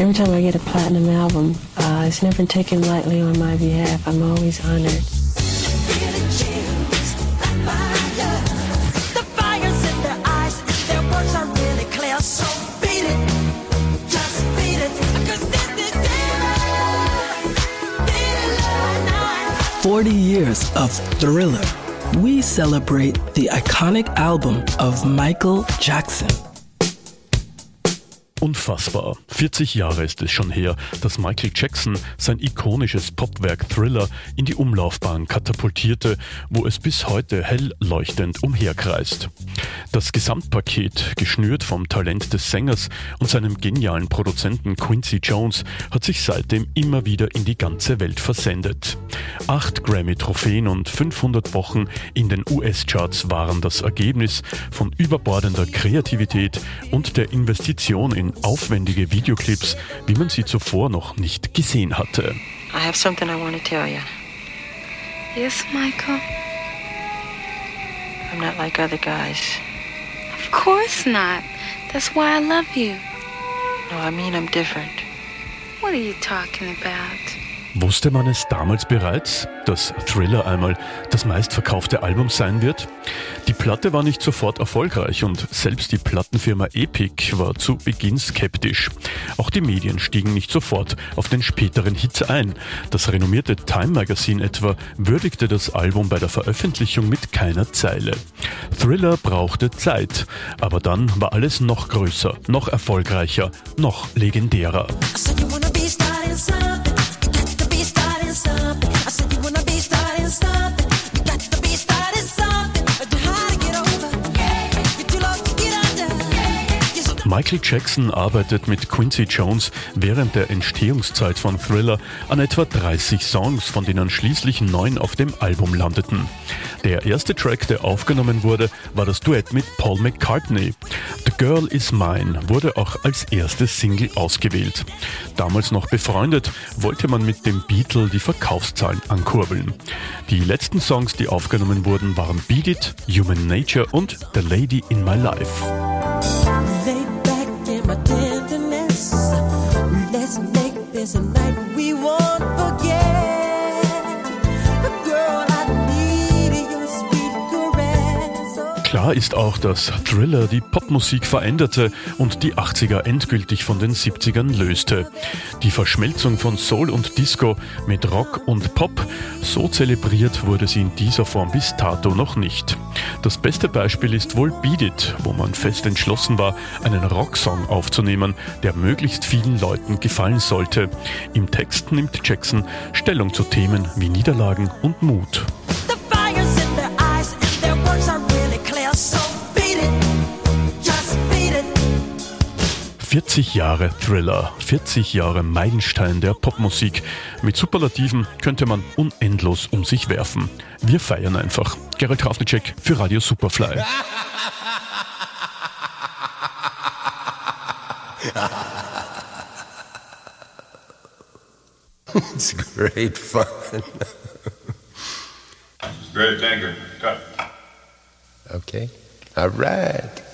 Every time I get a platinum album, uh, it's never taken lightly on my behalf. I'm always honored. Forty years of Thriller. We celebrate the iconic album of Michael Jackson. Unfassbar. 40 Jahre ist es schon her, dass Michael Jackson sein ikonisches Popwerk Thriller in die Umlaufbahn katapultierte, wo es bis heute hell leuchtend umherkreist. Das Gesamtpaket, geschnürt vom Talent des Sängers und seinem genialen Produzenten Quincy Jones, hat sich seitdem immer wieder in die ganze Welt versendet. Acht Grammy-Trophäen und 500 Wochen in den US-Charts waren das Ergebnis von überbordender Kreativität und der Investition in aufwendige Videoclips, wie man sie zuvor noch nicht gesehen hatte. I have something I want to tell you. Yes, Michael? I'm not like other guys. Of course not. That's why I love you. No, I mean I'm different. What are you talking about? Wusste man es damals bereits, dass Thriller einmal das meistverkaufte Album sein wird? Die Platte war nicht sofort erfolgreich und selbst die Plattenfirma Epic war zu Beginn skeptisch. Auch die Medien stiegen nicht sofort auf den späteren Hit ein. Das renommierte Time Magazine etwa würdigte das Album bei der Veröffentlichung mit keiner Zeile. Thriller brauchte Zeit, aber dann war alles noch größer, noch erfolgreicher, noch legendärer. Michael Jackson arbeitet mit Quincy Jones während der Entstehungszeit von Thriller an etwa 30 Songs, von denen schließlich neun auf dem Album landeten. Der erste Track, der aufgenommen wurde, war das Duett mit Paul McCartney. The Girl Is Mine wurde auch als erste Single ausgewählt. Damals noch befreundet, wollte man mit dem Beatle die Verkaufszahlen ankurbeln. Die letzten Songs, die aufgenommen wurden, waren Beat It, Human Nature und The Lady in My Life. Caress. Klar ist auch, dass Thriller die Popmusik veränderte und die 80er endgültig von den 70ern löste. Die Verschmelzung von Soul und Disco mit Rock und Pop, so zelebriert wurde sie in dieser Form bis dato noch nicht. Das beste Beispiel ist wohl Beat It, wo man fest entschlossen war, einen Rocksong aufzunehmen, der möglichst vielen Leuten gefallen sollte. Im Text nimmt Jackson Stellung zu Themen wie Niederlagen und Mut. 40 Jahre Thriller, 40 Jahre Meilenstein der Popmusik. Mit Superlativen könnte man unendlos um sich werfen. Wir feiern einfach. Gerald Krafnicek für Radio Superfly. It's great fun. Great, thank you. Cut. Okay. All right.